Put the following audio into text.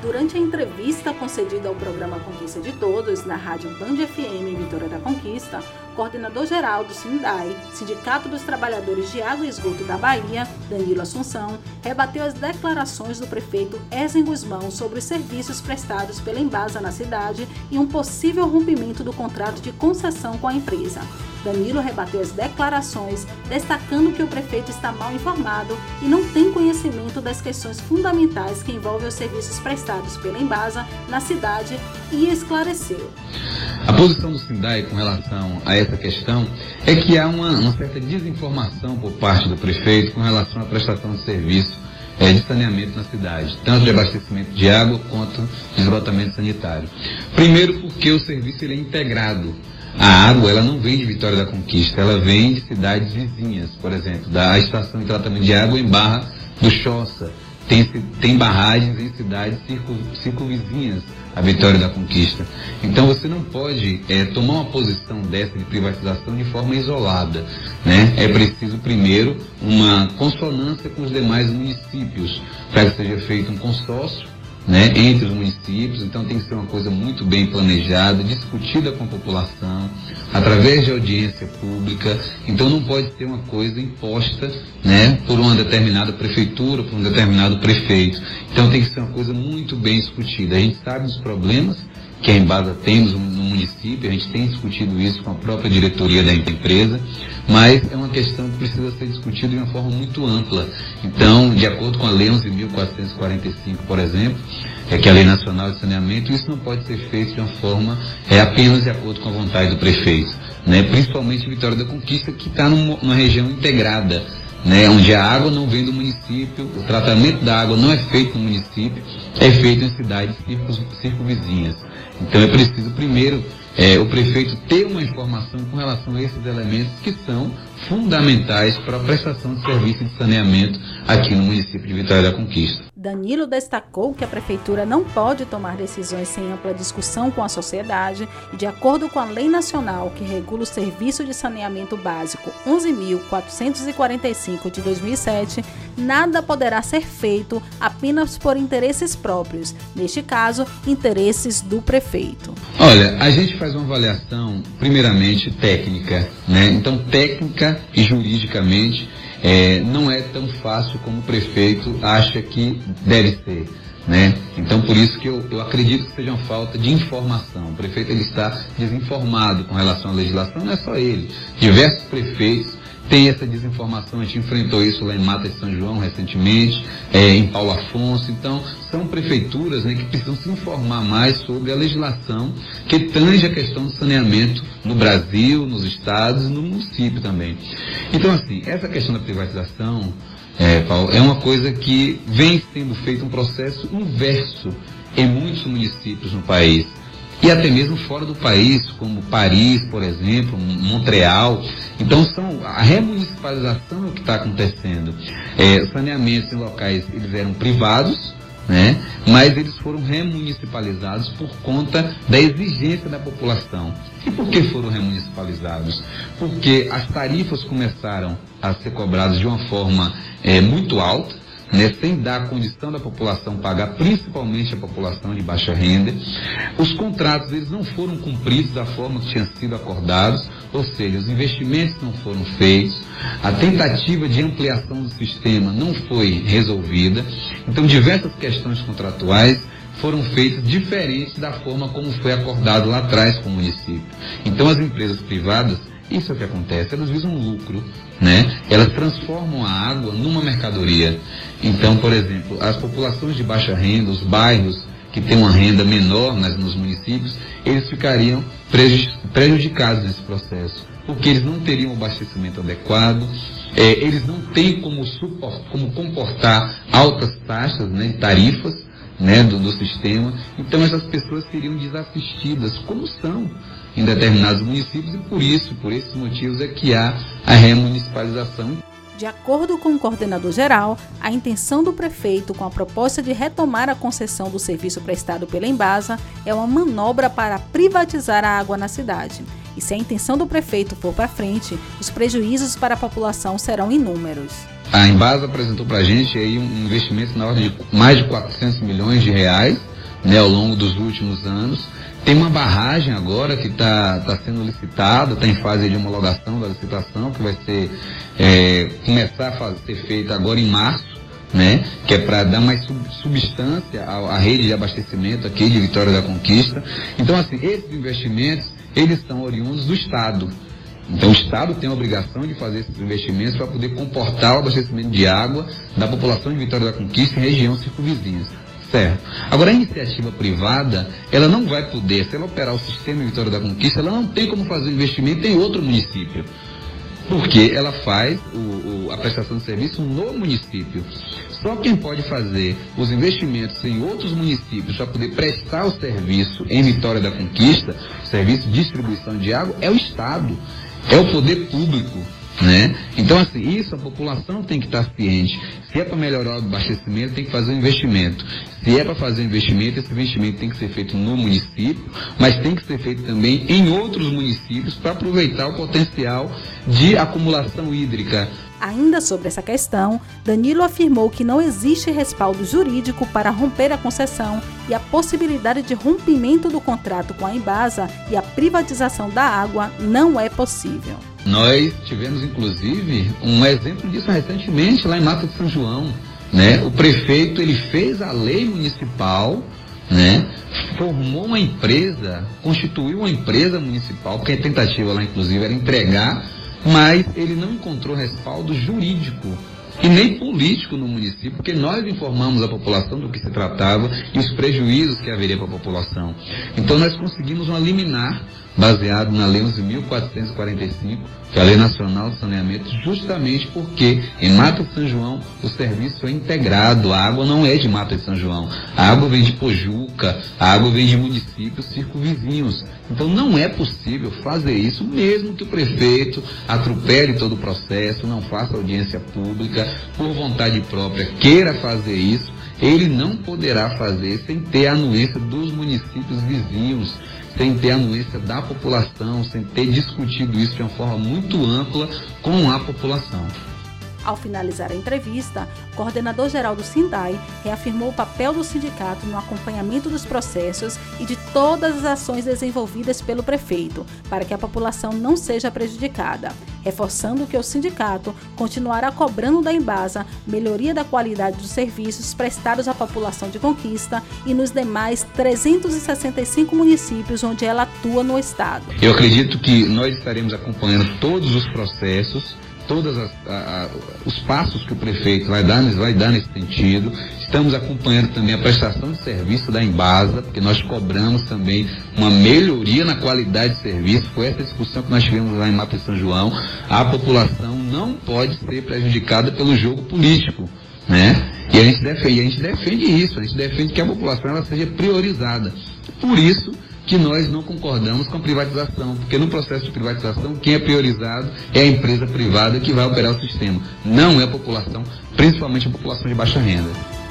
Durante a entrevista concedida ao programa Conquista de Todos, na rádio Band FM Vitória da Conquista, coordenador-geral do SINDAI, Sindicato dos Trabalhadores de Água e Esgoto da Bahia, Danilo Assunção, rebateu as declarações do prefeito Ezen Guzmão sobre os serviços prestados pela Embasa na cidade e um possível rompimento do contrato de concessão com a empresa. Danilo rebateu as declarações, destacando que o prefeito está mal informado e não tem conhecimento das questões fundamentais que envolvem os serviços prestados pela Embasa na cidade e esclareceu. A posição do Sindai com relação a essa questão é que há uma, uma certa desinformação por parte do prefeito com relação à prestação de serviço é, de saneamento na cidade, tanto de abastecimento de água quanto de esgotamento sanitário. Primeiro porque o serviço ele é integrado a água, ela não vem de Vitória da Conquista, ela vem de cidades vizinhas, por exemplo, da estação de tratamento de água em Barra do Choça. Tem, tem barragens em cidades circunvizinhas à Vitória da Conquista. Então você não pode é, tomar uma posição dessa de privatização de forma isolada. Né? É preciso, primeiro, uma consonância com os demais municípios, para que seja feito um consórcio né, entre os municípios, então tem que ser uma coisa muito bem planejada, discutida com a população, através de audiência pública, então não pode ser uma coisa imposta né, por uma determinada prefeitura, por um determinado prefeito. Então tem que ser uma coisa muito bem discutida. A gente sabe dos problemas que a Embasa tem no município, a gente tem discutido isso com a própria diretoria da empresa, mas é uma questão que precisa ser discutida de uma forma muito ampla. Então, de acordo com a Lei 11.445, por exemplo, é que é a Lei Nacional de Saneamento, isso não pode ser feito de uma forma é apenas de acordo com a vontade do prefeito, né? principalmente Vitória da Conquista, que está numa região integrada né, onde a água não vem do município, o tratamento da água não é feito no município, é feito em cidades circunvizinhas. Então é preciso primeiro é, o prefeito ter uma informação com relação a esses elementos que são fundamentais para a prestação de serviço de saneamento aqui no município de Vitória da Conquista. Danilo destacou que a prefeitura não pode tomar decisões sem ampla discussão com a sociedade e, de acordo com a lei nacional que regula o serviço de saneamento básico 11.445 de 2007, nada poderá ser feito apenas por interesses próprios, neste caso, interesses do prefeito. Olha, a gente faz uma avaliação, primeiramente técnica, né? Então, técnica e juridicamente é, não é tão fácil como o prefeito acha que deve ser. Né? Então, por isso que eu, eu acredito que seja uma falta de informação. O prefeito ele está desinformado com relação à legislação, não é só ele. Diversos prefeitos tem essa desinformação, a gente enfrentou isso lá em Mata de São João recentemente, é, em Paulo Afonso. Então, são prefeituras né, que precisam se informar mais sobre a legislação que tange a questão do saneamento no Brasil, nos estados e no município também. Então, assim, essa questão da privatização, é, Paulo, é uma coisa que vem sendo feito um processo inverso em muitos municípios no país e até mesmo fora do país, como Paris, por exemplo, Montreal. Então são a remunicipalização é o que está acontecendo. É, saneamentos em locais eles eram privados, né? mas eles foram remunicipalizados por conta da exigência da população. E por que foram remunicipalizados? Porque as tarifas começaram a ser cobradas de uma forma é, muito alta, né, sem dar condição da população pagar, principalmente a população de baixa renda. Os contratos eles não foram cumpridos da forma que tinham sido acordados, ou seja, os investimentos não foram feitos, a tentativa de ampliação do sistema não foi resolvida. Então, diversas questões contratuais foram feitas diferentes da forma como foi acordado lá atrás com o município. Então, as empresas privadas isso é o que acontece, elas visam lucro, né? Elas transformam a água numa mercadoria. Então, por exemplo, as populações de baixa renda, os bairros que têm uma renda menor nas, nos municípios, eles ficariam prejudicados nesse processo, porque eles não teriam o abastecimento adequado, é, eles não têm como, suport, como comportar altas taxas, né, tarifas, né, do, do sistema. Então essas pessoas seriam desassistidas, como são em determinados municípios, e por isso, por esses motivos, é que há a remunicipalização. De acordo com o coordenador geral, a intenção do prefeito com a proposta de retomar a concessão do serviço prestado pela Embasa é uma manobra para privatizar a água na cidade. E se a intenção do prefeito for para frente, os prejuízos para a população serão inúmeros. A Embasa apresentou para a gente aí um investimento na ordem de mais de 400 milhões de reais né, ao longo dos últimos anos. Tem uma barragem agora que está tá sendo licitada, está em fase de homologação da licitação, que vai ser, é, começar a fazer, ser feita agora em março, né? Que é para dar mais sub, substância à, à, rede de abastecimento aqui de Vitória da Conquista. Então, assim, esses investimentos, eles são oriundos do Estado. Então o Estado tem a obrigação de fazer esses investimentos para poder comportar o abastecimento de água da população de Vitória da Conquista e região circunvizinha. Certo. Agora, a iniciativa privada, ela não vai poder, se ela operar o sistema Vitória da Conquista, ela não tem como fazer investimento em outro município. Porque ela faz o, o, a prestação de serviço no município. Só quem pode fazer os investimentos em outros municípios para poder prestar o serviço em Vitória da Conquista, serviço de distribuição de água, é o Estado, é o poder público. Né? Então, assim, isso a população tem que estar ciente. Se é para melhorar o abastecimento, tem que fazer um investimento. Se é para fazer um investimento, esse investimento tem que ser feito no município, mas tem que ser feito também em outros municípios para aproveitar o potencial de acumulação hídrica. Ainda sobre essa questão, Danilo afirmou que não existe respaldo jurídico para romper a concessão e a possibilidade de rompimento do contrato com a Embasa e a privatização da água não é possível. Nós tivemos, inclusive, um exemplo disso recentemente lá em Mata de São João. Né? O prefeito ele fez a lei municipal, né? formou uma empresa, constituiu uma empresa municipal, porque a tentativa lá, inclusive, era entregar, mas ele não encontrou respaldo jurídico e nem político no município, porque nós informamos a população do que se tratava e os prejuízos que haveria para a população. Então nós conseguimos uma liminar baseado na Lei 11.445, que é a Lei Nacional de Saneamento, justamente porque em Mata de São João o serviço é integrado, a água não é de Mata de São João, a água vem de Pojuca, a água vem de municípios circunvizinhos. Então não é possível fazer isso, mesmo que o prefeito atropele todo o processo, não faça audiência pública, por vontade própria queira fazer isso, ele não poderá fazer sem ter a anuência dos municípios vizinhos sem ter anuência da população, sem ter discutido isso de uma forma muito ampla com a população. Ao finalizar a entrevista, o coordenador-geral do SINDAI reafirmou o papel do sindicato no acompanhamento dos processos e de todas as ações desenvolvidas pelo prefeito, para que a população não seja prejudicada, reforçando que o sindicato continuará cobrando da Embasa melhoria da qualidade dos serviços prestados à população de Conquista e nos demais 365 municípios onde ela atua no estado. Eu acredito que nós estaremos acompanhando todos os processos todos os passos que o prefeito vai dar, vai dar nesse sentido. Estamos acompanhando também a prestação de serviço da Embasa, porque nós cobramos também uma melhoria na qualidade de serviço. Foi essa discussão que nós tivemos lá em Mata São João. A população não pode ser prejudicada pelo jogo político. Né? E a gente defende, a gente defende isso, a gente defende que a população ela seja priorizada. Por isso, que nós não concordamos com a privatização, porque no processo de privatização, quem é priorizado é a empresa privada que vai operar o sistema, não é a população, principalmente a população de baixa renda.